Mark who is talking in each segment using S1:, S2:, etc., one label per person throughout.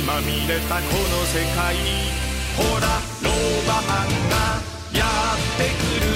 S1: にまみれたこの世界ほらローバマンがやってくる。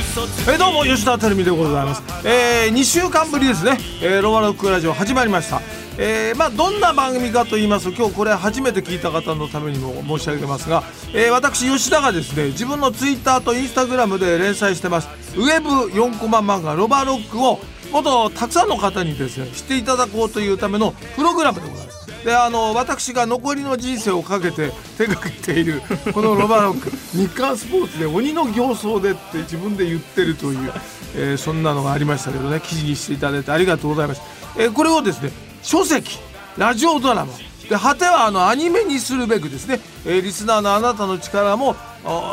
S1: 嘘
S2: えどうも吉田照美でございます、え2週間ぶりですね、えーロマロックラジオ始まりました。えーまあ、どんな番組かと言いますと今日これ初めて聞いた方のためにも申し上げますが、えー私吉田がですね自分のツイッターとインスタグラムで連載してます。ウェブ4コマ漫画ロバロックをもっとたくさんの方にですね知っていただこうというためのプログラムでございます。であの私が残りの人生をかけて手掛けている このロバロック日刊スポーツで鬼の形相でって自分で言ってるという、えーそんなのがありましたけどね記事にしていただいてありがとうございます、えーこれをですね書籍ラジオドラマで果てはあのアニメにするべくですね、えーリスナーのあなたの力も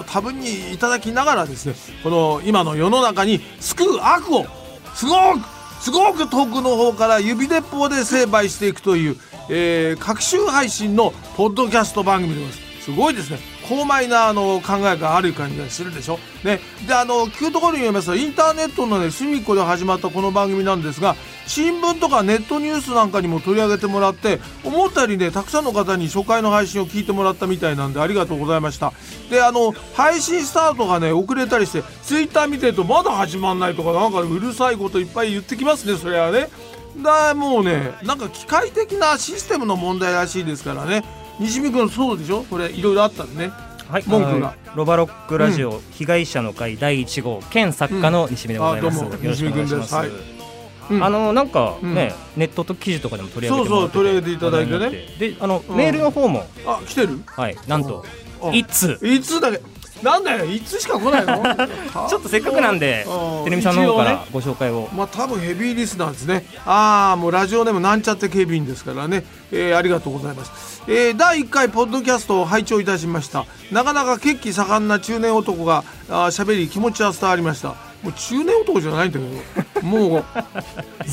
S2: 多分にいただきながらですねこの今の世の中に救う悪をすごくすごく遠くの方から指鉄砲で成敗していくという、えー、各週配信のポッドキャスト番組です。すごいですね。高邁なあの考えがある感じがするでしょ？ね、であの聞くところによりますとインターネットのね隅っこで始まったこの番組なんですが新聞とかネットニュースなんかにも取り上げてもらって思ったよりねたくさんの方に初回の配信を聞いてもらったみたいなんでありがとうございました。であの配信スタートがね遅れたりしてツイッター見てるとまだ始まんないとかなんかうるさいこといっぱい言ってきますねそれはね。だもうねなんか機械的なシステムの問題らしいですからね。西見君そうでしょ？これいろいろあったんでね。
S3: はい、
S2: 文句が。
S3: ロバロックラジオ、被害者の会第1号兼作家の西見でございます、
S2: うん。
S3: よろしくお願いします、
S2: 西見君です。はい。うん。
S3: あのなんかね、ネットと記事とかでも取り上げて
S2: そうそう取り上げていただいてね。
S3: であの、
S2: うん
S3: メールの方も。
S2: あ来てる？
S3: はい。なんと
S2: あ。
S3: いつ？
S2: いつだけなんだよいつしか来ないの？
S3: ちょっとせっかくなんで
S2: うん。
S3: てるみさんの方からご紹介を、
S2: まあ多分ヘビーリスナーですね。ああもうラジオネームなんちゃって警備員ですからね、えーありがとうございます、えー第1回ポッドキャストを拝聴いたしました。なかなか血気盛んな中年男があー喋り気持ちは伝わりました。もう中年男じゃないんだけど。もう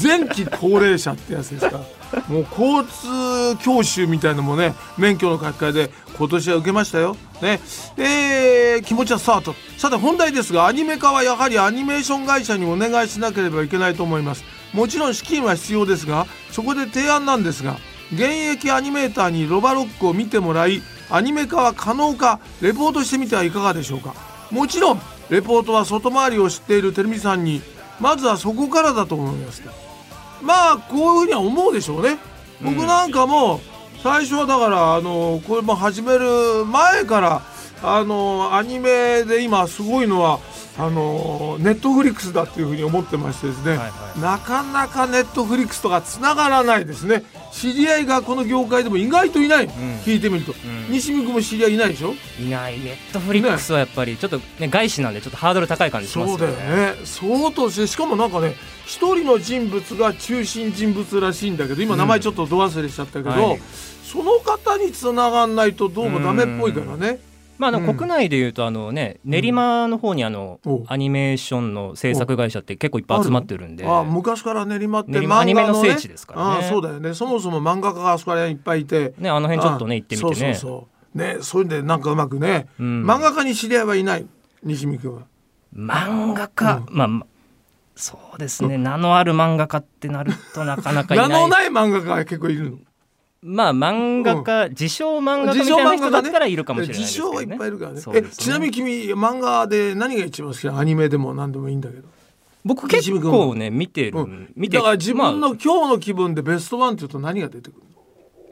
S2: 前期高齢者ってやつですから。もう交通教習みたいなのもね免許の書き換えで今年は受けましたよね。えー気持ちはスタート。さて本題ですがアニメ化はやはりアニメーション会社にお願いしなければいけないと思います。もちろん資金は必要ですがそこで提案なんですが現役アニメーターにロバロックを見てもらいアニメ化は可能かレポートしてみてはいかがでしょうか。もちろんレポートは外回りを知っているてるみさんにまずはそこからだと思います。まあこういうふうには思うでしょうね。僕なんかも最初はだからあのこれも始める前からあのアニメで今すごいのはあのネットフリックスだっていうふうに思ってましてですね、
S3: はいはい。
S2: なかなかネットフリックスとかつながらないですね。知り合いがこの業界でも意外といない、聞いてみると、
S3: ん。
S2: 西見君も知り合いいないでしょ？
S3: いない。ネットフリックスはやっぱりちょっとね外資なんでちょっとハードル高い感じします
S2: そう
S3: よね
S2: だよね。相当してしかもなんかね一人の人物が中心人物らしいんだけど今名前ちょっとど忘れしちゃったけど、
S3: はい。
S2: その方につながんないとどうもダメっぽいからね
S3: まあ、国内でいうとあの、ね、練馬の方にあの、
S2: お
S3: アニメーションの制作会社って結構いっぱい集まってるんで。
S2: あ昔から練馬って
S3: アニメの聖地ですからね。
S2: あそうだよね。そもそも漫画家があそこら辺いっぱいいて。
S3: ね、あの辺ちょっとね行ってみてね。
S2: そうそうそう。ねそういうんでなんかうまくね、
S3: うん。
S2: 漫画家に知り合いはいない？西見君は。
S3: 漫画家、まあまそうですね、名のある漫画家ってなるとなかなかいない。
S2: 名のない漫画家が結構いるの？
S3: まあ漫画家、自称漫画家みたいな人だったらいるかもしれないですけど、ね、
S2: 自称はいっぱいいるからね。
S3: ね。
S2: えちなみに君漫画で何が一番好きなのアニメでも何でもいいんだけど。
S3: 僕結構ね見てる、
S2: うん。
S3: 見て
S2: だから自分
S3: まあ
S2: の今日の気分でベストワンって言うと何が出てくるの？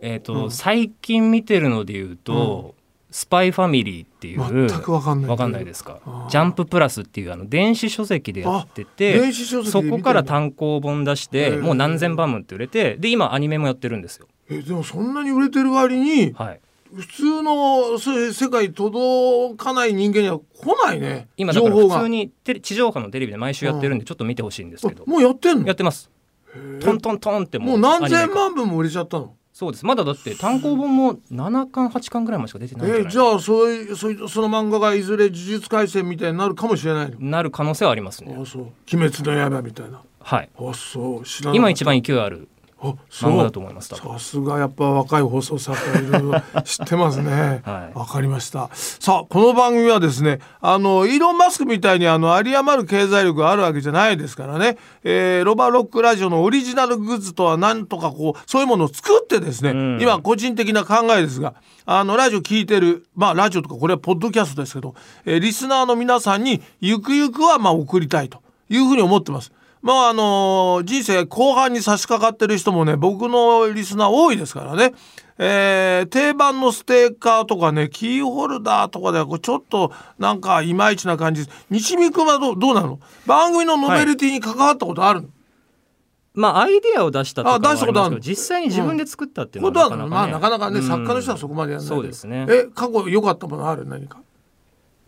S3: えーと
S2: うん。
S3: 最近見てるので言うと、スパイファミリーっていう
S2: 全くわかんない。
S3: わかんないですか。ジャンププラスっていうあの電子書籍でやっててそこから単行本出してもう何千万部って売れてで今アニメもやってるんですよ。
S2: えでもそんなに売れてる割に
S3: はい。
S2: 普通の世界届かない人間には来ないね。
S3: 今だから
S2: 情報が。
S3: 普通に地上波のテレビで毎週やってるんでちょっと見てほしいんですけど。
S2: あもうやってんの？
S3: やってます。トントントンってもう
S2: 何千万部も売れちゃったの？
S3: そうです。まだだって単行本も7巻8巻ぐらいまでしか出てない
S2: えじゃあそういうそういうその漫画がいずれ呪術廻戦みたいになるかもしれないの？
S3: なる可能性はありますね。
S2: あそう。鬼滅の刃みたいな。
S3: はい。
S2: あそう。
S3: 今一番勢いある漫画だ
S2: う
S3: と思います
S2: さすがやっぱ若い放送作家いろいろ知ってますね。わ、
S3: はい
S2: かりました。さあこの番組はですね、あのイーロンマスクみたいにあの有り余る経済力があるわけじゃないですからね。えーロバロックラジオのオリジナルグッズとはなんとかこうそういうものを作ってですね、
S3: ん
S2: 今個人的な考えですが、あのラジオ聞いてるまあラジオとかこれはポッドキャストですけど、えーリスナーの皆さんにゆくゆくはまあ送りたいというふうに思ってます。まああの人生後半に差し掛かってる人もね僕のリスナー多いですからね、えー定番のステッカーとかねキーホルダーとかではこうちょっとなんかいまいちな感じ。です西見君はどうどうなの？番組のノベルティに関わったことあるの、
S3: まあアイデアを出したとか
S2: 出したことある
S3: 実際に自分で作ったっていう
S2: こと
S3: のはなかなか、ね。
S2: はまあなかなかね、
S3: うん。
S2: 作家の人はそこまでやらない
S3: そうですね。
S2: え過去良かったものある？何か？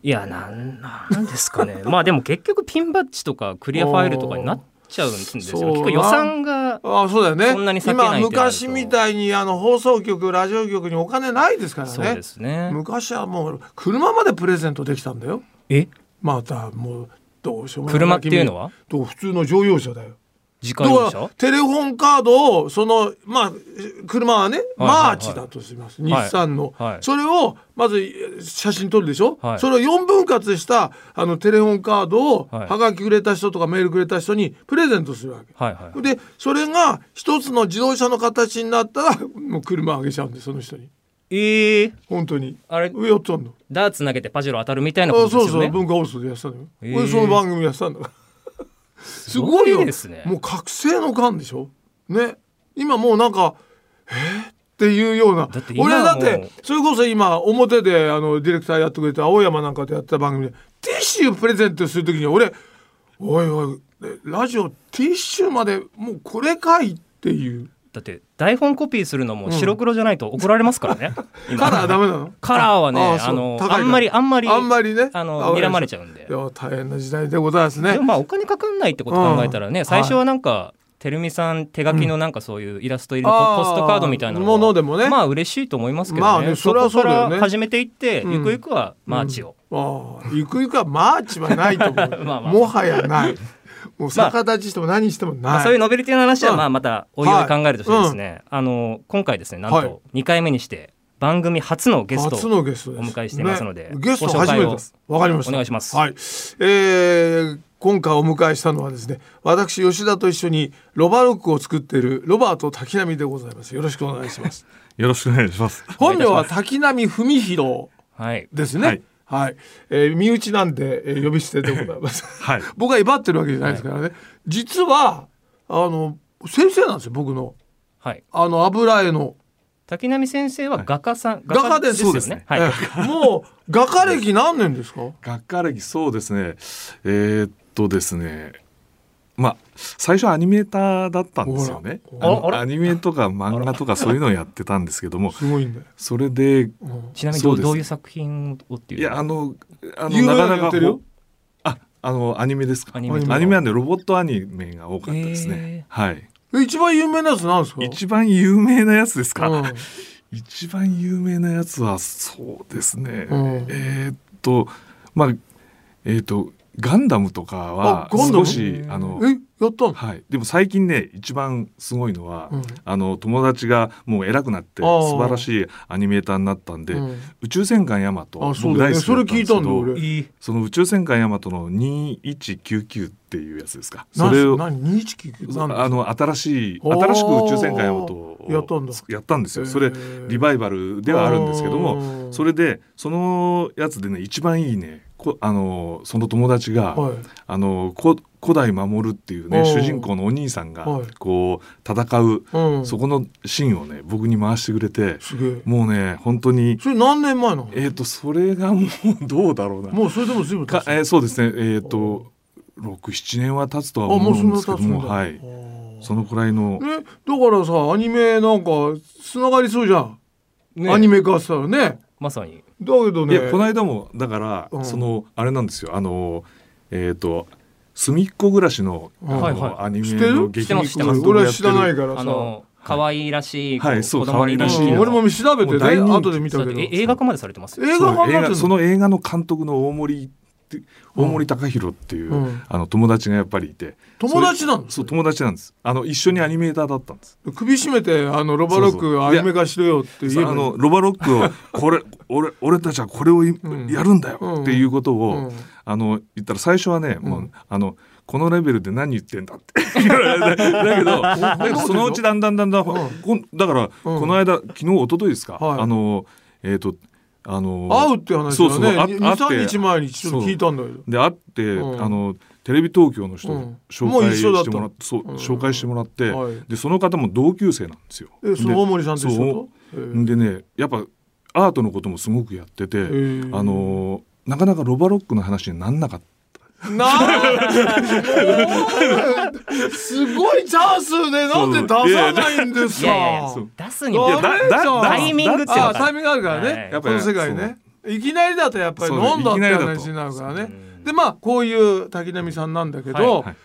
S3: いやなんなんですかね。まあでも結局ピンバッジとかクリアファイルとかになっちゃうんですよ結構予算が
S2: ああそうだよね。
S3: そんなに
S2: 今昔みたいにあの放送局ラジオ局にお金ないですからね。
S3: そうですね。
S2: 昔はもう車までプレゼントできたんだよ。
S3: え？
S2: またもうどうしようもない
S3: 車っていうのは？
S2: と普通の乗用車だよ
S3: 自家
S2: だから
S3: 用車
S2: テレフォンカードをそのまあ車はね、マーチだとします、
S3: はい。
S2: 日産の、
S3: はい。
S2: それをまず写真撮るでしょ、
S3: はい。
S2: それを4分割したあのテレフォンカードを、
S3: は
S2: がきくれた人とかメールくれた人にプレゼントするわけ。でそれが一つの自動車の形になったら もう車あげちゃうんでその人に。
S3: えー、
S2: 本当に。
S3: あれ
S2: 上やったんだ。
S3: ダーツ投げてパジェロ当たるみたいなこと
S2: あそうそう
S3: ですよね
S2: 文化放送でやってたのよ、
S3: へー
S2: 俺その番組やってたんだからすごいよ。
S3: ですね
S2: もう覚醒の感でしょ？ね。今もうなんかえー？っていうような。俺はだっ
S3: も
S2: てそれこそ今表であのディレクターやってくれた青山なんかでやってた番組でティッシュプレゼントする時に俺おいおいラジオティッシュまでもうこれかいっていう
S3: だって台本コピーするのも白黒じゃないと怒られますからね、今
S2: カラーダメなの？
S3: カラーはね
S2: あ
S3: のあんまりあんまり
S2: あんまりね。
S3: あの睨まれちゃうんで。
S2: いや大変な時代でございますね。
S3: でもまあお金かかんないってこと考えたらね、
S2: うん
S3: 最初はなんか、てるみさん手書きのなんかそういうイラスト入りのポポストカードみたいなの
S2: ものでもね。
S3: まあ嬉しいと思いますけどね,、
S2: まあねそれはそ
S3: こから始めていって、
S2: うん。
S3: ゆくゆくはマーチを、
S2: ああ、ゆくゆくはマーチはないと思う。
S3: まあまあ。
S2: もはやない。もう逆立ちしても何してもない。
S3: まあ、そういうノベルティの話は
S2: うん
S3: まあまたおいおい考えるとしてですね、あの今回ですねなん
S2: はい
S3: と2回目にして番組初のゲスト
S2: 初のゲストです。
S3: お迎えしていますので
S2: ねゲスト初めてです。わかりました。
S3: お願いします
S2: はい。えー今回お迎えしたのはですね、私吉田と一緒にロバロックを作っているロバート滝波でございます。よろしくお願いします。
S4: よろしくお願いします。
S2: 本名は滝波文弘
S3: はい
S2: ですね。は
S4: はいい。
S2: えー身内なんで、えー呼び捨てでございます。
S4: はい。
S2: 僕は威張ってるわけじゃないですからね。実はあの先生なんですよ僕の
S3: はい
S2: あの油絵の。
S3: 滝波先生は画家さん、
S2: 画家です
S3: よ
S4: そうですね
S3: はい、
S2: ええもう画家歴何年ですか？
S4: 学科歴そうですね。えーっとですね。まあ最初アニメーターだったんですよね。アニメとか漫画とかそういうのをやってたんですけども、
S2: すごいんだよ。
S4: それで
S2: うん
S3: ちなみにど
S4: そううです
S3: どういう作品をっていう？
S4: いやあのあの
S2: な
S4: なかなかああのアニメですか？
S3: アニ
S2: メ
S4: アニメなんでロボットアニメが多かったです
S3: へ
S4: ね。はい。
S2: え一番有名なやつなんですか？
S4: 一番有名なやつですか？
S2: うん
S4: 一番有名なやつはそうですね、
S2: うん
S4: えーっとまあえーっとガンダムとかは少しあの
S2: えやったの？
S4: はい。でも最近ね一番すごいのは、
S2: うん。
S4: あの友達がもう偉くなって素晴らしいアニメーターになったんで、
S2: うん。
S4: 宇宙戦艦ヤマト僕大好き
S2: それ聞いたんだ俺。
S3: いい。
S4: その宇宙戦艦ヤマトの2199っていうやつですか。そ
S2: 何
S4: れを
S2: 何？二一九九？なんだ
S4: あの新しい新しく宇宙戦艦ヤマトを
S2: やったんだ
S4: やったんですよ。それリバイバルではあるんですけど
S2: う
S4: も
S2: ん
S4: それでそのやつでね一番いいねこあのその友達が、
S2: はい。
S4: あのこ古代守っていうね
S2: うん。
S4: 主人公のお兄さんが
S2: はい。
S4: こう戦う、
S2: うん。
S4: そこのシーンをね僕に回してくれてもうね本当に
S2: それ何年前なの？
S4: えっ、とそれがもうどうだろうな。
S2: もうそれでも随分経つ。
S4: かえーそうですね。えっ、と67年は経つとは思うんですけどもはい。そのくらいの。
S2: ねだからさアニメなんかつながりそうじゃん、
S3: ね。
S2: アニメ化したらね。
S3: まさに
S2: だけどね。
S4: いやこの間もだから、
S2: うん。
S4: そのあれなんですよ。あのえっ、と隅っこ暮らしのあの、
S3: はいはい。
S4: アニメの劇
S3: 知ってます知ってます。
S2: 俺は知らないからさ。
S3: あの可愛らしい、
S4: はいそう
S3: 子供に。
S4: 可愛らしい。
S3: 人気の
S2: うん俺も調べてね後で見たけど。
S3: 映画化までされてますよ。
S2: 映画化になってんの
S4: 画その映画の監督の大森って大森隆弘っていう、
S2: うん。
S4: あの友達がやっぱりいて。
S2: 友達なんです
S4: そう友達なんです。あの一緒にアニメーターだったんです。
S2: 首絞めてあのロバロックアニメ化しろよって言えば。
S4: あのロバロックをこれ 俺俺たちはこれをやるんだよ
S2: うん
S4: っていうことを、
S2: うん。
S4: あの言ったら最初はね、も
S2: う
S4: うんあのこのレベルで何言ってんだって。だけどだけどそのうちだんだんだんだん、だから、この間昨日一昨日ですか、
S2: はい。
S4: あのえっ、とあの
S2: 会うって話
S4: そうそう
S2: はね
S4: あ
S2: 二
S4: 会って
S2: 三日前にちょっと聞いたんだけど
S4: で会って、
S2: うん。
S4: あのテレビ東京の人
S2: うん。
S4: 紹
S2: もう
S4: 介
S2: 一緒だった。
S4: してもらって、そう
S2: うん。
S4: 紹介してもらって、
S2: はい。
S4: でその方も同級生なんですよ。
S2: えその大森さんと一緒
S4: そう。
S2: とえ。え
S4: でねやっぱアートのこともすごくやってて、
S2: え。
S4: あのなかなかロバロックの話になんなかった。
S2: なあ すごいチャンスでなんで出さないんですか。
S3: 出すにもタイミングってい
S2: タイミングあるから
S3: はい。
S2: ね
S4: やっぱ
S2: この世界ね。いきなりだとやっぱり飲んだって話になるからね。
S3: うん
S2: でまあこういう滝波さんなんだけど、
S4: はい。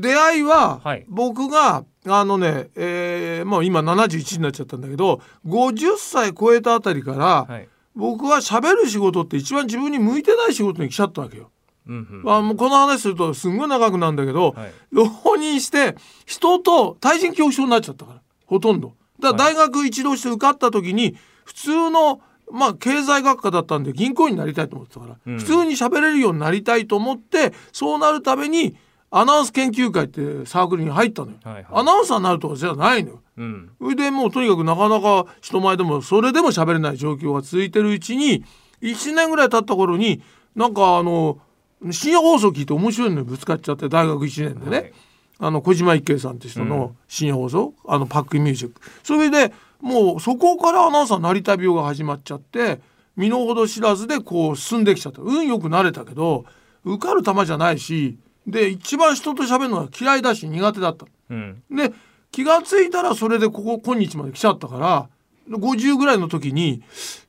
S2: 出会いは
S3: はい。
S2: 僕があのね、えーもう今71になっちゃったんだけど50歳超えたあたりから、
S3: はい。
S2: 僕は喋る仕事って一番自分に向いてない仕事に来ちゃったわけよ。
S3: うんうん
S2: あもうこの話するとすんごい長くなるんだけど、
S3: はい
S2: 浪人して人と対人恐怖症になっちゃったからほとんど。だから大学一浪して受かった時に普通のまあ経済学科だったんで銀行員になりたいと思ってたから、
S3: うん
S2: 普通に喋れるようになりたいと思ってそうなるためにアナウンス研究会ってサークルに入ったのよ。
S3: はいはい
S2: アナウンサーになるとかじゃないのよ。
S3: うん
S2: それでもうとにかくなかなか人前でもそれでも喋れない状況が続いてるうちに1年ぐらい経った頃になんかあの深夜放送聞いて面白いのにぶつかっちゃって大学1年でね、
S3: はい。
S2: あの小島一慶さんって人の深夜放送、あのパックミュージック。それでもうそこからアナウンサーになりたい病が始まっちゃって身の程知らずでこう進んできちゃった。運よくなれたけど受かる球じゃないしで一番人と喋るのが嫌いだし苦手だった。
S3: うん。
S2: で気がついたらそれでここ今日まで来ちゃったから50ぐらいの時に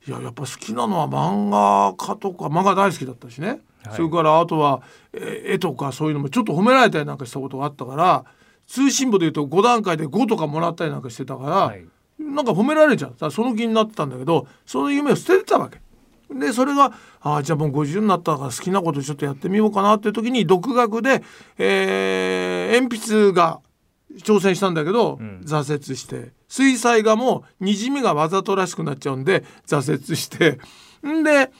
S2: いややっぱ好きなのは漫画家とか漫画大好きだったしね、
S3: はい。
S2: それからあとはえ絵とかそういうのもちょっと褒められたりなんかしたことがあったから通信簿でいうと5段階で5とかもらったりなんかしてたから、
S3: はい。
S2: なんか褒められちゃう。だからその気になってたんだけどその夢を捨ててたわけ。でそれがああじゃあもう50になったから好きなことちょっとやってみようかなっていう時に独学で、えー鉛筆が挑戦したんだけど、
S3: ん。
S2: 挫折して。水彩画もにじみがわざとらしくなっちゃうんで挫折して。んで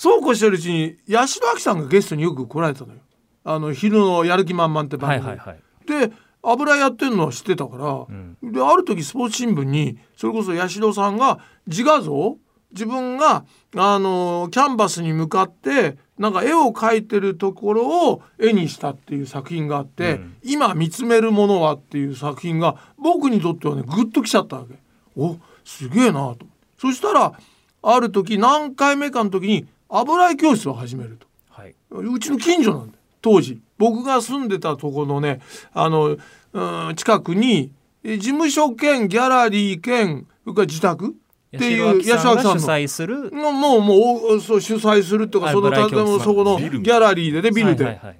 S2: そうこうしてるうちに八代亜紀さんがゲストによく来られたのよ。あの昼のやる気満々って番組、
S3: はいはいはい。
S2: で油やってるのは知ってたから、である時スポーツ新聞にそれこそ八代さんが自画像自分があのキャンバスに向かってなんか絵を描いてるところを絵にしたっていう作品があって「
S3: うん。
S2: 今見つめるものは」っていう作品が僕にとってはねグッときちゃったわけ。おすげえなと。そしたらある時何回目かの時に油絵教室を始めると。
S3: はい。
S2: うちの近所なんだよ。当時。僕が住んでたところのねあのうん近くにえ事務所兼ギャラリー兼それから自宅っていう
S3: 八代さんが主
S2: の。
S3: 催する
S2: のもうもうそう主催するっていうか
S3: はい
S2: その建物そこのギャラリーでねビルで、
S3: はいはいはい。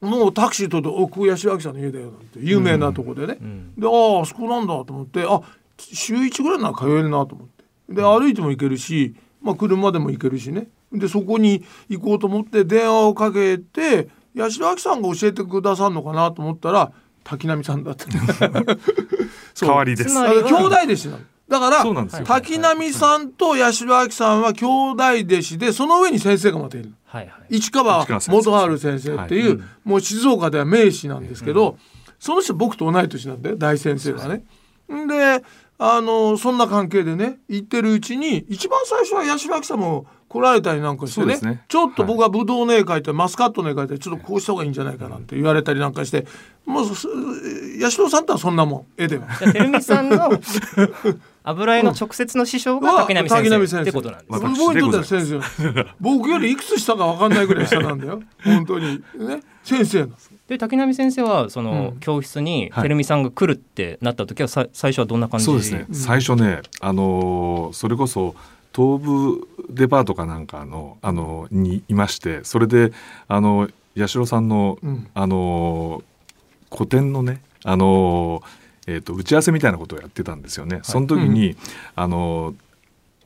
S2: もうタクシー取って「おここ八代亜紀さんの家だよ」なんて有名なとこでね、
S3: ん。
S2: でああそこなんだと思ってあ週1ぐらいなら通えるなと思って。で歩いても行けるし、まあ、車でも行けるしねでそこに行こうと思って電話をかけて八代亜紀さんが教えてくださるのかなと思ったら滝波さんだった。
S4: 代わりです。
S2: 兄弟弟子なの。だから
S4: そうなんですよ。
S2: 滝波さんと八代亜紀さんは兄弟弟子でその上に先生がまたいる。
S3: はいはい。
S2: 市川元春先生っていう、もう静岡では名士なんですけど、その人僕と同い年なんだよ大先生がね。んであのそんな関係でね行ってるうちに一番最初は八代亜紀さんも来られたりなんかしてね
S4: ね。
S2: ちょっと僕がブドウの絵描いて、マスカットの絵描いてちょっとこうした方がいいんじゃないかなんて言われたりなんかしてもうす八代さんとはそんなもん絵では。
S3: 照美さんの 油絵の直接の師匠が滝波先生ってことなんですね。
S4: 私
S2: 僕にとっては
S4: でござい
S2: 先生。僕よりいくつ下か分かんないぐらい下なんだよ。本当に。ね。先生なんです
S3: で滝波先生はその
S2: うん。
S3: 教室に
S4: はい。
S3: 照美さんが来るってなった時はさ最初はどんな感じ？
S4: そうですね、最初ねあのーそれこそ東武デパートかなんかの、あのーにいましてそれであの八代さんの、
S2: うん。
S4: あのー個展のねあのーえーと打ち合わせみたいなことをやってたんですよね。その時に、あのー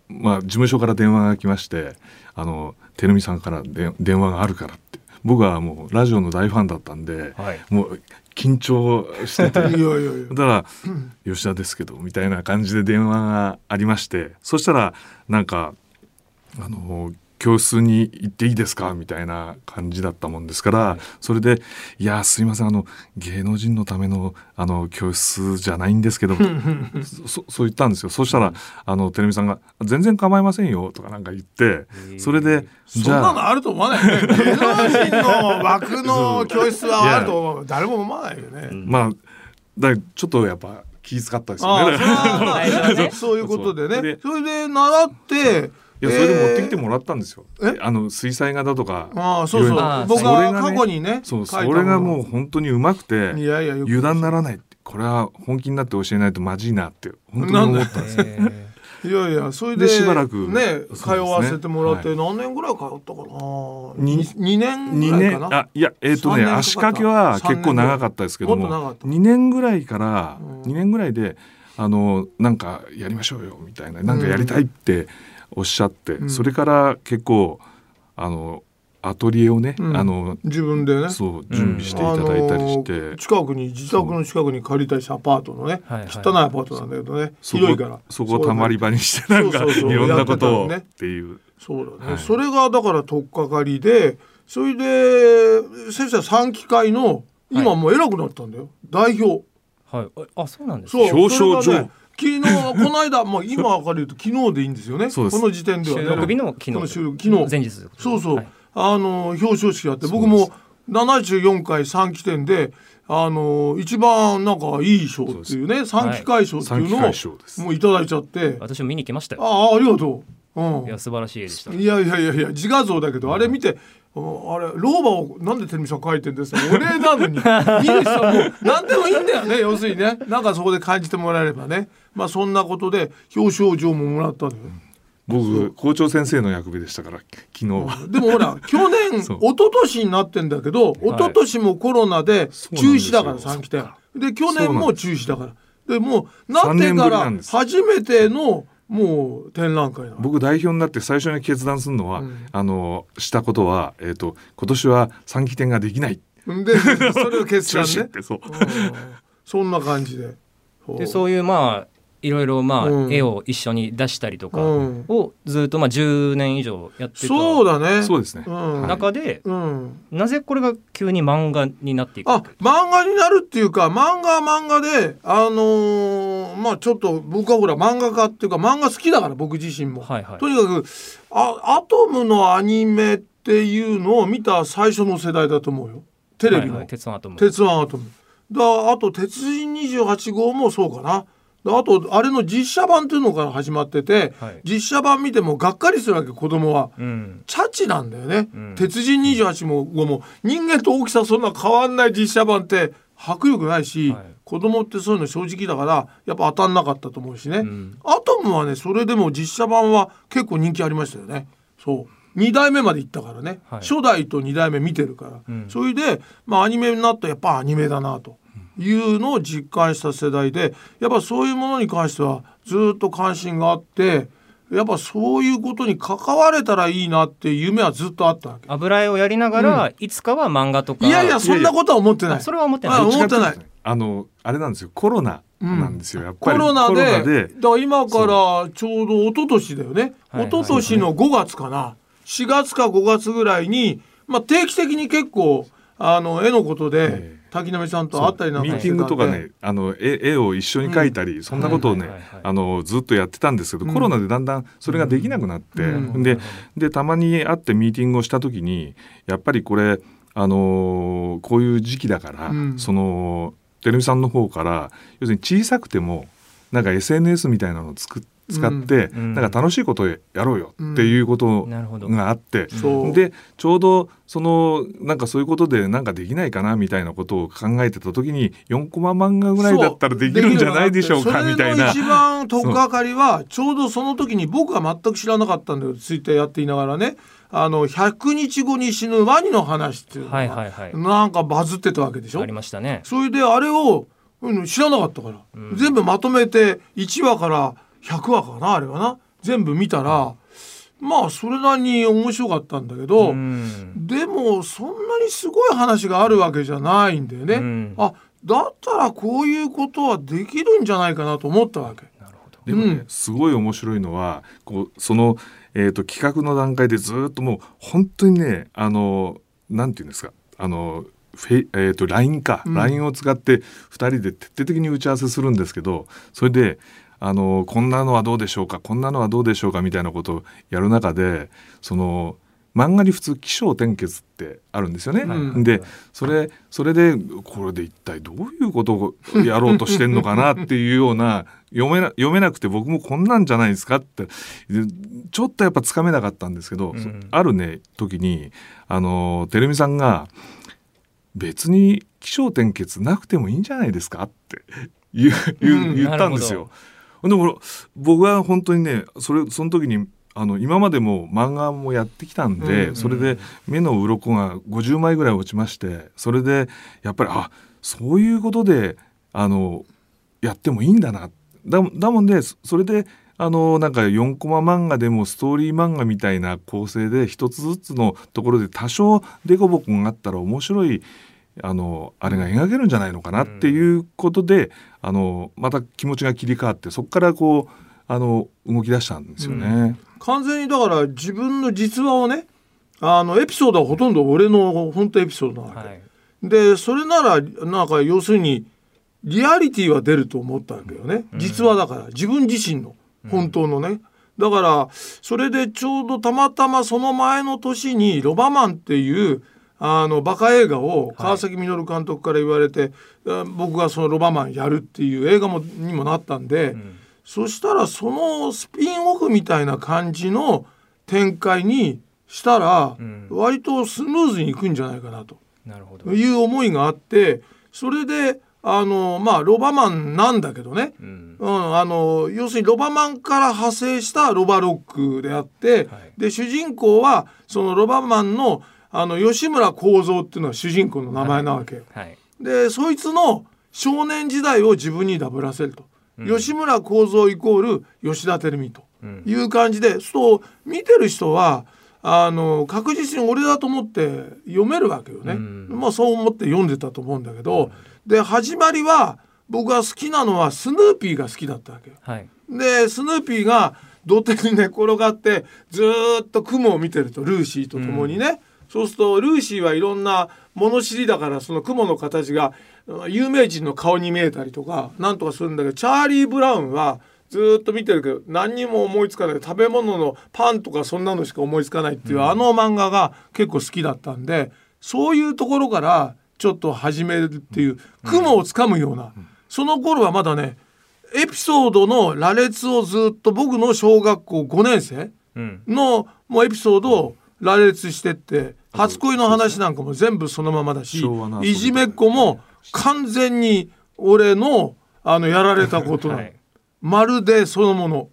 S4: まあ、事務所から電話が来ましてあの照美さんからで電話があるからって。僕はもうラジオの大ファンだったんで、
S3: はい。
S4: もう緊張してて。
S2: いやいやいや。
S4: だから「吉田ですけど」みたいな感じで電話がありまして。そしたらなんか「あの教室に行っていいですか?」みたいな感じだったもんですから、それで「いやすいませんあの芸能人のためのあの教室じゃないんですけど」そそう言ったんですよ。そしたらあのテレビさんが「全然構いませんよ」とかなんか言ってそれで「
S2: そんな
S4: じゃあ
S2: のあると思わないよね。芸能人の枠の教室はあると思う。誰も思わないよね、
S4: まあだちょっとやっぱ気遣ったですよね。
S2: そういうことでね。
S4: そ
S2: れで習って
S4: いやそれで持ってきて
S2: えー。
S4: もらったんですよ。
S2: え？
S4: あの水彩画だとか。
S2: ああそうそう。僕は過去にね
S4: そうそれがもう
S2: の
S4: 本当にうまくて
S2: いやいやよく。
S4: 油断ならないこれは本気になって教えないとまずいなって本当に思ったんですよ。
S3: え
S2: いやいやそれで
S4: でしばらく
S2: ね通わせてもらって
S4: は
S2: 何年ぐらい通ったかな？
S4: に
S2: に2年
S4: 2年
S2: ぐらいかな？
S4: あいやえっ、とね足掛けは結構長かったですけども
S2: もっと長かった。
S4: 2年ぐらいから
S2: うん。
S4: 2年ぐらいであのなんかやりましょうよみたいななんかやりたいっておっしゃって、
S2: うん。
S4: それから結構あのアトリエをね、
S2: うん。
S4: あの
S2: 自分でね。
S4: そう準備していただいたりして、
S2: あの近くに自宅の近くに借りたりしたアパートのね、
S3: はいはい。
S2: 汚いアパートなんだけどね
S4: そ
S2: 広いから。
S4: こそこをたまり場にしてなんか
S2: そうそうそう。
S4: いろんなことを
S2: やってたのね。
S4: っていう。
S2: そうだね、
S4: はい。
S2: それがだから取っかかりでそれで先生は3期会の今もう偉くなったんだよ、代表
S3: はい。あそうなんです
S2: そう。
S4: 表彰状。
S2: 昨日この間まあ今から言うと昨日でいいんですよね。この時点ではね。
S3: 収録日の昨日。
S2: この収録昨日。
S3: 前日
S2: そうそう、
S3: はい。
S2: あの表彰式やって僕
S4: そう
S2: も74回3期点であの一番なんかいい賞っていうね3期会賞っていうのをもういただいちゃって。
S3: 私も見に来ましたよ。
S2: ああありがとう、うん、
S3: いや素晴らしい絵でした。
S2: いやいやいやいや自画像だけどあれ見て、うんあれ老婆をなんで照美さん書いてんですか？お礼なのに。いいですよもう何でもいいんだよね要するにね。なんかそこで感じてもらえればね。まあそんなことで表彰状ももらったのよ。
S4: 僕校長先生の役目でしたから昨日。は。
S2: でもほら 去年一昨年になってんだけど一昨年もコロナで中止だから
S4: そうなん
S2: 3期
S4: で。すよ
S2: 点で去年も中止だから。でもうなってから初めてのもう展覧会
S4: 僕代表になって最初に決断するのは、
S2: うん。
S4: あのしたことは、えー、と今年は三期展ができない。
S2: でそれを決
S4: 中
S2: 断ね。
S4: 止ってそ
S2: そんな感じで。
S3: でそういうまあいろいろまあ、
S2: うん。
S3: 絵を一緒に出したりとか
S2: うん。
S3: をずっとまあ10年以上やってた
S2: そうだね。
S4: そうですね。
S2: うん。
S3: 中で、
S2: うん。
S3: なぜこれが急に漫画になっていく
S2: あ漫画になるっていうか漫画は漫画であのーまあちょっと僕はほら漫画家っていうか漫画好きだから僕自身も、
S3: はいはい。
S2: とにかくあアトムのアニメっていうのを見た最初の世代だと思うよ。テレビの、
S3: はいはい、鉄腕アトム。
S2: 鉄腕アトム。だあと鉄人28号もそうかな。だあとあれの実写版っていうのから始まってて、
S3: はい。
S2: 実写版見てもがっかりするわけ子供は。
S3: うん。
S2: チャチなんだよね、
S3: うん。
S2: 鉄人28も5も。人間と大きさそんな変わんない実写版って迫力ないし、
S3: はい。
S2: 子供ってそういうの正直だからやっぱ当たんなかったと思うしね、
S3: ん。
S2: アトムはねそれでも実写版は結構人気ありましたよね。そう。2代目まで行ったからね、
S3: はい。
S2: 初代と2代目見てるから、
S3: うん。
S2: それで、まあ、アニメになったらやっぱアニメだなというのを実感した世代でやっぱそういうものに関してはずっと関心があってやっぱそういうことに関われたらいいなっていう夢はずっとあったわけ。
S3: 油絵をやりながら、いつかは漫画とか。
S2: いやいやそんなことは思ってない。
S3: あそれは思ってない。
S2: 思ってない。
S4: あのあれなんですよ。コロナなんですよ、やっぱり。
S2: コロナで
S4: コロナで。
S2: だから今からちょうど一昨年だよね、
S3: はい
S2: 一昨年の5月かな。4月か5月ぐらいに、まあ、定期的に結構あの絵のことで
S4: え
S2: 滝波さんと会ったりなん
S4: ミーティングとかねあの絵絵を一緒に描いたり、そんなことをね、
S3: はいはいはいはい。
S4: あのずっとやってたんですけど、コロナでだんだんそれができなくなって、
S2: うん。
S4: ででたまに会ってミーティングをした時にやっぱりこれあのーこういう時期だから、
S2: うん。
S4: そのテレビさんの方から要するに小さくてもなんか SNS みたいなのをつく使って、
S3: うん
S4: なんか楽しいことをやろうよっていうことがあって、
S2: そう。
S4: でちょうどそのなんかそういうことでなんかできないかなみたいなことを考えてた時に4コマ漫画ぐらいだったらできるんじゃないでしょうかみたいな。
S2: それの一番取っかかりはちょうどその時に僕は全く知らなかったんだよツイッターやっていながらね。あの100日後に死ぬワニの話っていうのが、
S3: はいはいはい。
S2: なんかバズってたわけでしょ？
S3: ありましたね。
S2: それであれを、うん、知らなかったから、全部まとめて1話から100話かなあれはな。全部見たらまあそれなりに面白かったんだけど、
S3: うん。
S2: でもそんなにすごい話があるわけじゃないんだよね。
S3: うん。
S2: あだったらこういうことはできるんじゃないかなと思ったわけ。
S3: なるほど。
S4: でもね、
S2: うん。
S4: すごい面白いのはこうその、えー、と企画の段階でずっともう本当にねあのなんていうんですか。あのフェイえー、と LINE か、
S2: うん。
S4: LINE を使って2人で徹底的に打ち合わせするんですけどそれであのこんなのはどうでしょうかこんなのはどうでしょうかみたいなことをやる中でその漫画に普通起承転結ってあるんですよね。
S2: うん
S4: でそれそれでこれで一体どういうことをやろうとしてんのかなっていうような読めな読めなくて僕もこんなんじゃないですかってでちょっとやっぱつかめなかったんですけど、
S3: うん
S4: あるね時にあのテレミさんが「別に起承転結なくてもいいんじゃないですか?」って言う言う
S2: うん
S4: 言ったんですよ。でも僕は本当にねそれその時にあの今までも漫画もやってきたんで、
S2: うん
S4: それで目の鱗が50枚ぐらい落ちましてそれでやっぱりあそういうことであのやってもいいんだな。だだもんでそそれであのなんか4コマ漫画でもストーリー漫画みたいな構成で一つずつのところで多少デコボコがあったら面白いあのあれが描けるんじゃないのかなっていうことで、あのまた気持ちが切り替わってそこからこうあの動き出したんですよね。
S2: 完全にだから自分の実話をねあのエピソードはほとんど俺の本当エピソードなわけ。
S3: はい。
S2: でそれならなんか要するにリアリティは出ると思ったわけよね、実話だから自分自身の本当のね、だからそれでちょうどたまたまその前の年に「ロバマン」っていうあのバカ映画を川崎稔監督から言われて、あ僕がその「ロバマン」やるっていう映画もにもなったんで、そしたらそのスピンオフみたいな感じの展開にしたら
S3: ん。
S2: 割とスムーズにいくんじゃないかなと。
S3: なるほど。
S2: いう思いがあってそれであのまあロバマンなんだけどね、
S3: うん。
S2: うん、あの要するにロバマンから派生したロバロックであって、
S3: はい。
S2: で主人公はそのロバマンのあの吉村幸三っていうのは主人公の名前なわけよ。
S3: はい
S2: でそいつの少年時代を自分にダブらせると、吉村幸三イコール吉田照美と
S3: うん。
S2: いう感じで、そう見てる人はあの確実に俺だと思って読めるわけよね、
S3: うん。
S2: まあそう思って読んでたと思うんだけど、で始まりは僕が好きなのはスヌーピーが好きだったわけよ。
S3: はい。
S2: でスヌーピーが土手に寝転がってずーっと雲を見てるとルーシーと共にね、そうするとルーシーはいろんな物知りだからその雲の形が有名人の顔に見えたりとかなんとかするんだけどチャーリー・ブラウンはずっと見てるけど何にも思いつかない。食べ物のパンとかそんなのしか思いつかないっていう、あの漫画が結構好きだったんでそういうところからちょっと始めるっていう雲をつかむような、その頃はまだねエピソードの羅列をずっと僕の小学校5年生のもうエピソードを羅列してって初恋の話なんかも全部そのままだしいじめっ子も完全に俺のあのやられたことなの、
S3: はい。
S2: まるでそのもの。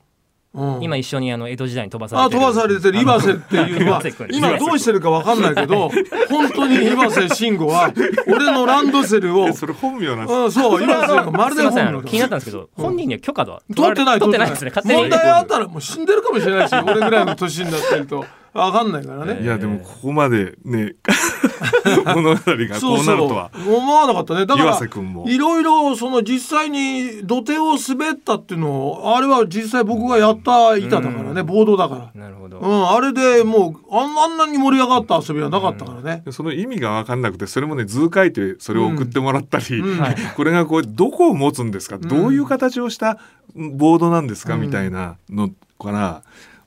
S2: うん。
S3: 今一緒にあの江戸時代に飛ばされ
S2: あ
S3: てる。
S2: 飛ばされてる。岩瀬っていうのは 今どうしてるかわかんないけど本当に岩瀬慎吾は俺のランドセルを
S4: えそれ本名なんです
S2: うん、そう岩瀬がまる
S3: すいませんあの
S2: で本名だ
S3: 気になったんですけど本人には許可は
S2: 取ってない
S3: 取ってない。ですね。
S2: 問題あったらもう死んでるかもしれないし俺ぐらいの年になってると分かんないからね。
S4: いやでもここまでね 物語がこうなるとは。
S2: 思わなかったね。だから
S4: 岩瀬君も。
S2: いろいろその実際に土手を滑ったっていうのをあれは実際僕がやった板だからね、ボードだから。
S3: なるほど、
S2: うん、あれでもうあんあんなに盛り上がった遊びはなかったからね。
S4: その意味が分かんなくてそれもね図書いてそれを送ってもらったり、これがこうどこを持つんですか、どういう形をしたボードなんですか、
S2: うん
S4: みたいなのから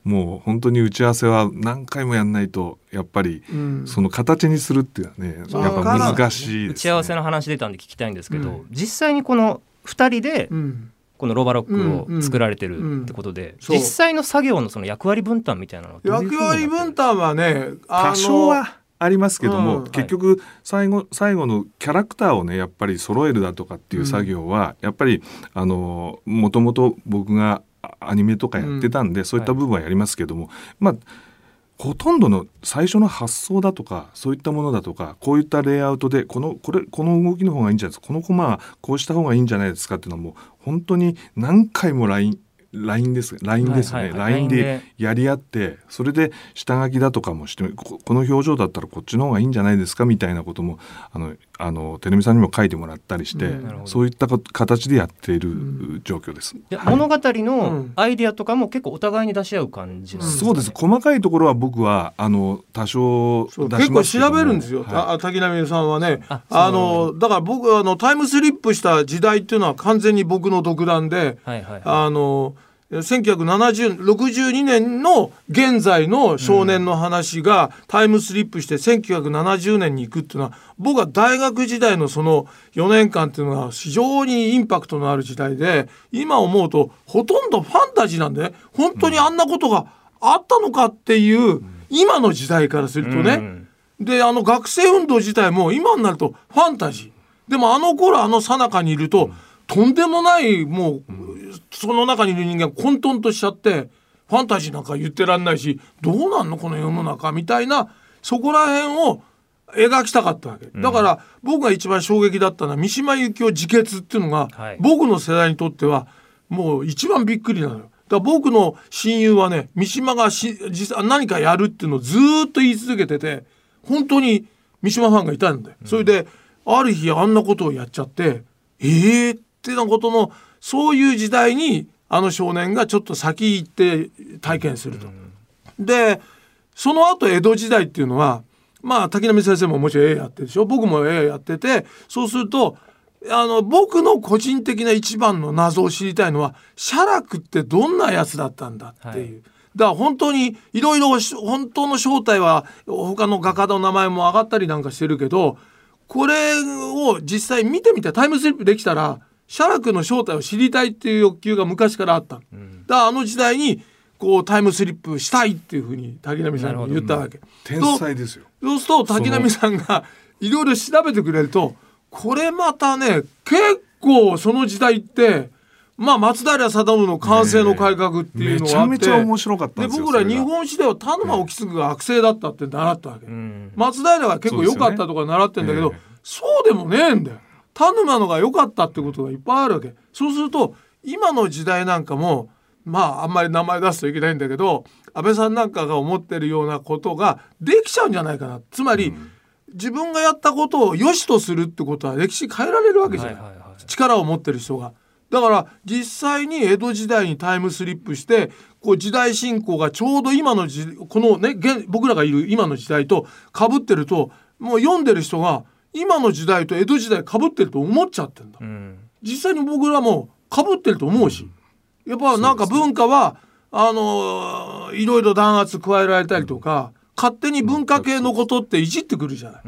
S4: もう本当に打ち合わせは何回もやんないとやっぱり
S2: うん。
S4: その形にするっていうのはね、やっぱ難しいです、ね、
S3: 打ち合わせの話出たんで聞きたいんですけど、
S2: うん。
S3: 実際にこの2人で
S2: うん。
S3: このロバロックを作られてるってことで、実際の作業のその役割分担みたいなのは
S2: 役割分担はね
S4: 多少はありますけども、
S2: うん。
S4: 結局最後最後のキャラクターをねやっぱり揃えるだとかっていう作業は、やっぱりあのもともと僕があアニメとかやってたんで、そういった部分はやりますけども、まあほとんどの最初の発想だとかそういったものだとかこういったレイアウトでこのこれこの動きの方がいいんじゃないですか。このコマはこうした方がいいんじゃないですかっていうのはもう本当に何回も LINE LINE です LINE ですね、
S3: はいはいはい。
S4: LINE でやり合ってそれで下書きだとかもしてここの表情だったらこっちの方がいいんじゃないですかみたいなこともあのあのテレビさんにも書いてもらったりして、
S2: うん。
S4: そういったか形でやっている状況です。
S3: で物語
S2: う
S3: の
S2: ん。
S3: アイディアとかも結構お互いに出し合う感じなんですか、ね
S4: そうです。細かいところは僕はあの多少
S2: 結構調
S4: しますけども。
S2: べるんですよ、
S4: は
S2: あ滝波さんはね。
S3: あ
S2: あのだから僕あのタイムスリップした時代っていうのは完全に僕の独断で、
S3: はいはいはい。
S2: あの1962年の現在の少年の話がタイムスリップして1970年に行くっていうのは僕は大学時代のその4年間っていうのは非常にインパクトのある時代で今思うとほとんどファンタジーなんでね本当にあんなことがあったのかっていう今の時代からするとね、
S3: うん。
S2: であの学生運動自体も今になるとファンタジー。でもあの頃あの最中にいると、とんでもないもう、その中にいる人間混沌としちゃってファンタジーなんか言ってらんないしどうなんのこの世の中みたいなそこら辺を描きたかったわけだから、僕が一番衝撃だったのは三島由紀夫自決っていうのが、
S3: はい
S2: 僕の世代にとってはもう一番びっくりなのよ。だ僕の親友はね三島がし実際何かやるっていうのをずーっと言い続けてて本当に三島ファンがいたんだよ。それである日あんなことをやっちゃってえーってなことのそういう時代にあの少年がちょっと先行って体験すると。でその後江戸時代っていうのはまあ滝波先生ももちろん絵やってるでしょ？僕も絵やっててそうするとあの僕の個人的な一番の謎を知りたいのは写楽ってどんなやつだったんだっていう。
S3: はい
S2: だから本当にいろいろ本当の正体は他の画家の名前も上がったりなんかしてるけどこれを実際見てみてタイムスリップできたら写楽の正体を知りたいっていう欲求が昔からあった。だからあの時代にこうタイムスリップしたいっていうふうに滝波さんに言ったわけ。
S4: 天才ですよ。
S2: そうすると滝波さんがいろいろ調べてくれるとこれまたね結構その時代ってまあ松平定信の完成の改革っていうのがあって、
S4: めちゃめちゃ面白かったんですよ
S2: 僕ら日本史では田沼意次が悪性だったって習ったわけ、
S3: ん
S2: 松平は結構良かったとか習ってんだけどそう,、でもねえんだよ田沼のが良かったってことがいっぱいあるわけ。そうすると今の時代なんかもまああんまり名前出すといけないんだけど安倍さんなんかが思ってるようなことができちゃうんじゃないかな。つまり、自分がやったことを良しとするってことは歴史変えられるわけじゃない,、
S3: はいはいはい。
S2: 力を持ってる人が。だから実際に江戸時代にタイムスリップしてこう時代進行がちょうど今の時このね現僕らがいる今の時代と被ってるともう読んでる人が今の時代と江戸時代被ってると思っちゃってんだ。
S3: うん。
S2: 実際に僕らも被ってると思うし、やっぱなんか文化は、あのーいろいろ弾圧加えられたりとか、勝手に文化系のことっていじってくるじゃない。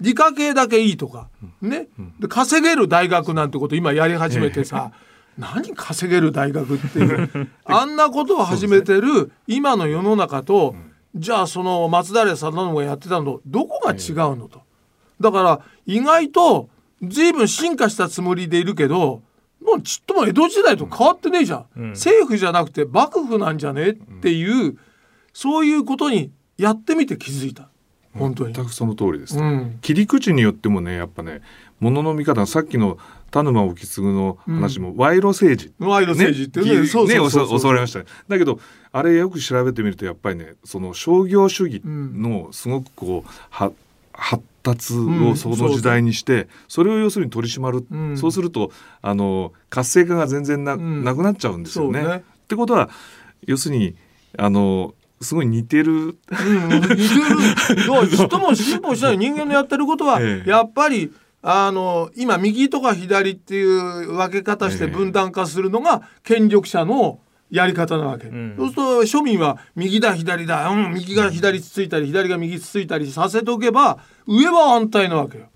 S2: 理科系だけいいとか、ね、で稼げる大学なんてこと今やり始めてさ、何稼げる大学っていう。あんなことを始めてる今の世の中と、じゃあその松平定信がやってたのとどこが違うのと。だから意外と随分進化したつもりでいるけどもうちっとも江戸時代と変わってねえじゃん、政府じゃなくて幕府なんじゃねっていう、そういうことにやってみて気づいた。本当に。
S4: 全くその通りです、
S2: うん。
S4: 切り口によってもねやっぱね物の見方さっきの田沼意次の話も賄賂政治、
S2: 賄賂政治ってね
S4: ね
S2: そうそ
S4: 襲われましたね。だけどあれよく調べてみるとやっぱりねその商業主義のすごくこうは発達
S2: うん
S4: をその時代にして、それを要するに取り締まる、
S2: うん。
S4: そうするとあの活性化が全然な,、
S2: ん。
S4: なくなっちゃうんですよね。
S2: ね。
S4: ってことは要するにあのすごい似てる。
S2: うん、似てる。どうちっとも進歩しない。人間のやってることは、
S4: ええ。
S2: やっぱりあの今右とか左っていう分け方して
S4: ええ。
S2: 分断化するのが権力者のやり方なわけ、
S3: ん。
S2: そうすると庶民は右だ左だ、うん、右が左つついたり左が右つついたりさせておけば上は安泰なわけよ。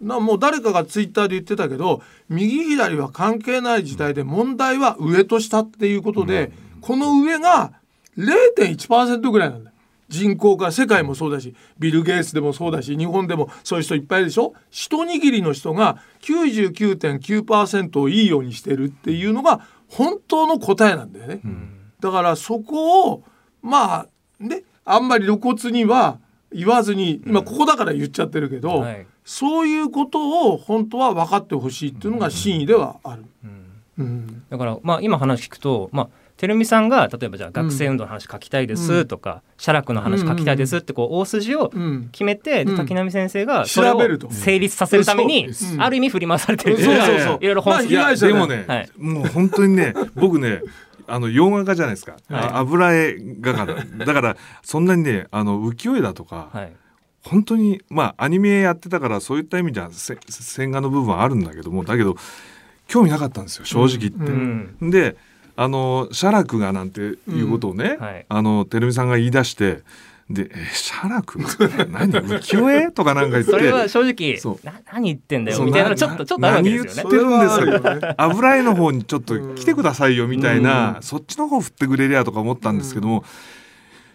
S2: なもう誰かがツイッターで言ってたけど右左は関係ない時代で問題は上と下っていうことで、この上が0.1%ぐらいなんだよ。人口が世界もそうだしビル・ゲイツでもそうだし日本でもそういう人いっぱいいるでしょ？一握りの人が99.9%をいいようにしてるっていうのが本当の答えなんだよね。だからそこをまあねあんまり露骨には言わずに今ここだから言っちゃってるけど、
S3: はい。
S2: そういうことを本当は分かってほしいっていうのが真意ではある。うん。
S3: だからまあ今話聞くとまあ照美さんが例えばじゃあ学生運動の話書きたいですとか、写楽の話書きたいですってこう大筋を
S2: うん。
S3: 決めて、で
S2: うん。
S3: 滝波先生がそれを成立させるために、ある意味振り回されてる。って
S2: そ
S3: いうう
S2: そうそう。
S3: い。ろいろ本筋
S2: まあ
S4: でもね、
S3: はい。
S4: もう本当にね僕ねあの洋画家じゃないですか、
S3: はい。
S4: あ油絵画家だ。だからそんなにねあの浮世絵だとか、
S3: はい。
S4: 本当にまあアニメやってたからそういった意味じゃせ線画の部分はあるんだけどもだけど興味なかったんですよ正直言って。
S3: うん。
S4: であの写楽がなんていうことをね、
S3: うんはい。
S4: あの照美さんが言い出してで「え写楽 何？浮世絵?」とかなんか言って。
S3: それは正直な何言ってんだよ？みたいな
S4: な
S3: ちょっとちょっとあるわけですよね。
S4: 何言ってるんです油絵の方にちょっと来てくださいよみたいな、
S2: うん。
S4: そっちの方振ってくれりゃとか思ったんですけども、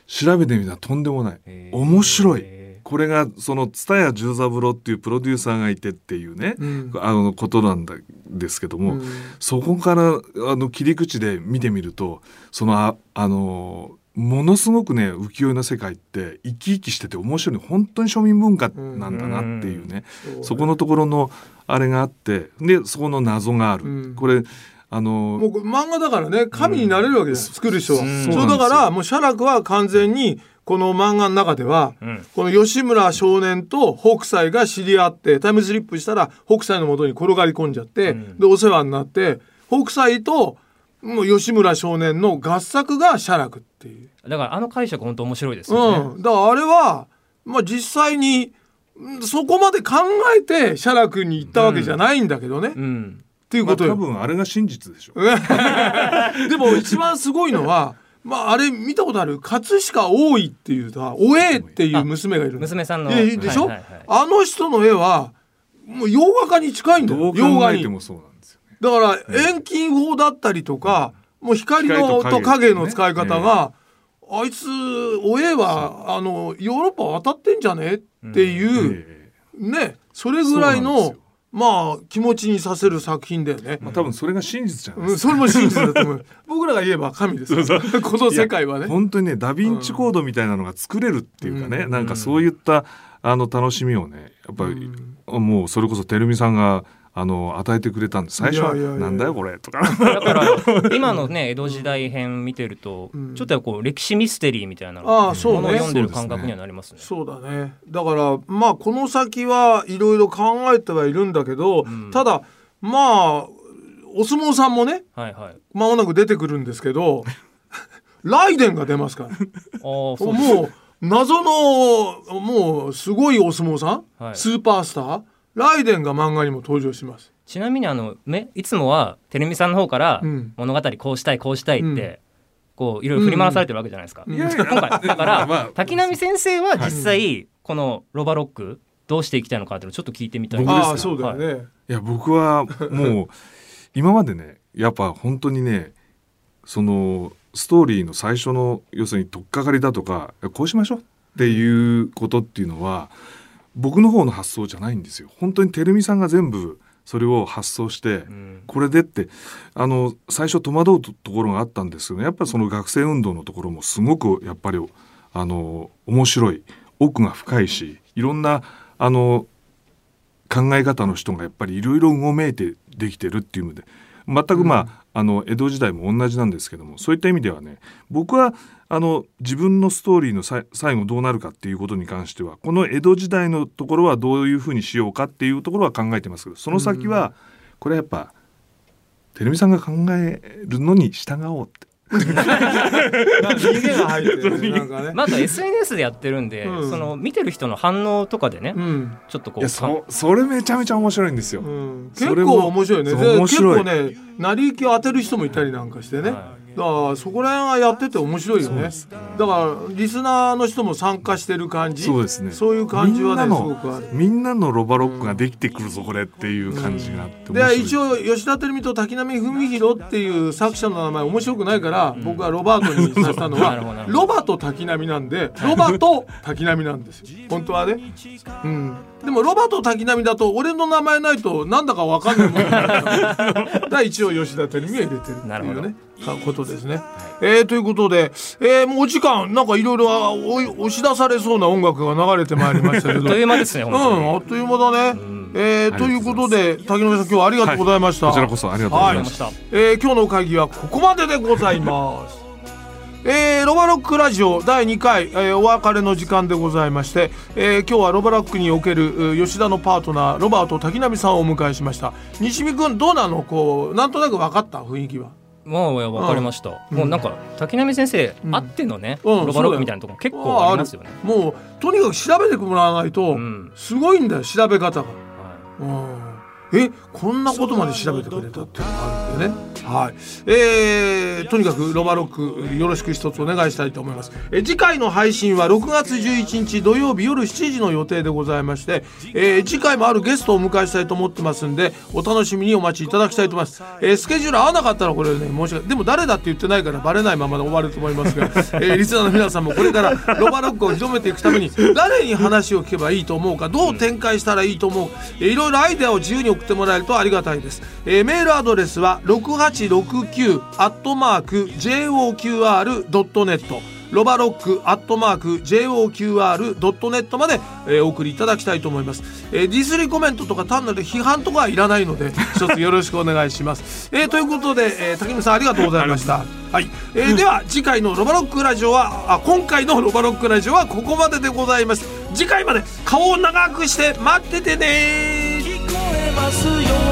S4: 調べてみたらとんでもない。面白い。
S3: へ
S4: これがその蔦屋十三郎っていうプロデューサーがいてっていうね、
S2: うん。
S4: あのことなんだですけども、
S2: うん。
S4: そこからあの切り口で見てみるとそのああのものすごくね浮世絵の世界って生き生きしてて面白い本当に庶民文化なんだなっていうね、
S2: うん。
S4: そこのところのあれがあってでそこの謎がある、
S2: うん。
S4: これあの
S2: もうこれ漫画だからね神になれるわけです、作る人は、
S3: うん。
S2: そうだからもう写楽は完全にこの漫画の中では、
S3: うん。
S2: この吉村少年と北斎が知り合ってタイムスリップしたら北斎のもとに転がり込んじゃって、
S3: うん。
S2: でお世話になって北斎ともう吉村少年の合作が写楽っていう、
S3: だからあの解釈本当面白いですよね、
S2: うん、だからあれは、まあ、実際にうんそこまで考えて写楽に行ったわけじゃないんだけどね、っ
S3: うん。
S2: ていう
S4: まあ、多
S2: ことよ。
S4: 分あれが真実でしょう。
S2: でも一番すごいのは、まあ、あれ見たことある？葛飾大井っていうさおえっていう娘がいるの。
S3: 娘さんの。
S2: ででしょ、
S3: はいはいはい。
S2: あの人の絵はもう洋画家に近いんだよ。洋画に
S4: 考えてもそうなんですよね。
S2: だから遠近法だったりとか、もう光の
S4: 光と影
S2: の使い方が、あいつおえはあのヨーロッパ渡ってんじゃね？っていう、
S4: え
S2: ねそれぐらいのまあ気持ちにさせる作品だよね
S4: え。まあ、多分それが真実じゃない
S2: うん。それも真実だと思う。僕らが言えば神です。この世界はね。
S4: 本当にねダヴィンチコードみたいなのが作れるっていうかね、
S2: うん
S4: なんかそういったあの楽しみをねやっぱり、もうそれこそてるみさんがあの与えてくれたんです最初はなんだよこれとか。
S3: だから 今のね江戸時代編見てると、
S2: うん。
S3: ちょっとやっぱこう歴史ミステリーみたいな
S2: ああそうね。
S3: ものを読んでる感覚にはなりますね。
S2: そうだね。だからまあこの先はいろいろ考えてはいるんだけど、
S3: ん。
S2: ただまあお相撲さんもね
S3: はいはい。
S2: 間もなく出てくるんですけど、ライデンが出ますから。
S3: ああそうです。
S2: もう謎のもうすごいお相撲さん、
S3: はい。
S2: スーパースターライデンが漫画にも登場します。
S3: ちなみにあのめいつもはてるみさんの方から
S2: うん
S3: 物語こうしたいこうしたいって、
S2: うん
S3: こういろいろ振り回されてるわけじゃないですか。
S2: うん
S3: 今回だから、
S4: まあ
S3: 滝波先生は実際このロバロックどうしていきたいのかっていうのをちょっと聞いてみたい
S2: ああそうだよね。
S3: はい
S4: いや僕はもう今までねやっぱ本当にねそのストーリーの最初の要するに取っかかりだとかこうしましょうっていうことっていうのは僕の方の発想じゃないんですよ。本当にてるみさんが全部それを発想して、
S3: うん
S4: これでってあの最初戸惑うとところがあったんですけどやっぱりその学生運動のところもすごくやっぱりあの面白い奥が深いしいろんなあの考え方の人がやっぱりいろいろうごめいてできてるっていうので全くまあ,、あの江戸時代も同じなんですけどもそういった意味ではね僕はあの自分のストーリーの最後どうなるかっていうことに関してはこの江戸時代のところはどういうふうにしようかっていうところは考えてますけどその先はこれはやっぱてるみさんが考えるのに従おうって。
S2: なんか逃げが入ってるね。なんかね。
S3: まあ、あと SNS でやってるんで、
S2: うん
S3: その見てる人の反応とかでね、
S2: うん。
S3: ちょっとこ
S4: いうやそそれめちゃめちゃ面白いんですよ。
S2: うん、
S4: それも
S2: 結構面白いね
S4: そう
S2: で
S4: 面白い
S2: 結構ね成り行きを当てる人もいたりなんかしてね、
S3: は
S2: だからそこら辺がやってて面白いよね。だからリスナーの人も参加してる感じ。
S4: そうですね。
S2: そういう感じはねすごくある。
S4: のみんなのロバロックができてくるぞこれっていう感じがあって面白い。
S2: で一応吉田照美と滝波文弘っていう作者の名前面白くないから、僕はロバートにさせたのは ロバと滝波なんでロバと滝波なんですよ。本当はね、うん、でもロバと滝波だと俺の名前ないとなんだかわかんないもんだから。一応吉田照美は入れてるって
S3: なるほど。
S2: いうねかことですね、えーということで、えーもうお時間なんかいろいろあおい押し出されそうな音楽が流れてまいりましたけど。
S3: あっという間ですね
S2: うん
S3: 本当に、
S2: あっという間だね、えーということで滝野さん今日はありがとうございました、
S4: こちらこそありがとうございました、
S3: ました
S2: えー今日の会議はここまででございます。えーロバロックラジオ第2回、えーお別れの時間でございまして、えー今日はロバロックにおけるう吉田のパートナーロバート滝波さんをお迎えしました。西見君どうなの？こうなんとなく分かった？雰囲気は
S3: もう分かりました、もうなんか滝波先生、
S2: うん。
S3: あってのね、
S2: うん
S3: ロバロックみたいなとこ結構ありますよね。
S2: もうとにかく調べてもらわないと、
S3: うん。
S2: すごいんだよ調べ方が。
S3: は
S2: うんえこんなことまで調べてくれたっていうのがあるんでね。はい。えーとにかくロバロックよろしく一つお願いしたいと思います。え次回の配信は6月11日土曜日夜7時の予定でございまして、えー次回もあるゲストをお迎えしたいと思ってますんでお楽しみにお待ちいただきたいと思います、えースケジュール合わなかったらこれね申し訳でも誰だって言ってないからバレないままで終わると思いますが、えーリスナーの皆さんもこれからロバロックを広めていくために誰に話を聞けばいいと思うかどう展開したらいいと思う、えーいろいろアイデアを自由に送ってもらえるとありがたいです、えーメールアドレスは6869アットマーク JOQR.net ロバロックアットマーク JOQR.net まで、えーお送りいただきたいと思います、えーディスリコメントとか単なる批判とかはいらないので 一つよろしくお願いします、えーということで、えー、竹見さんありがとうございました。はい、えーでは次回のロバロックラジオはあ今回のロバロックラジオはここまででございます。次回まで顔を長くして待っててねえますよ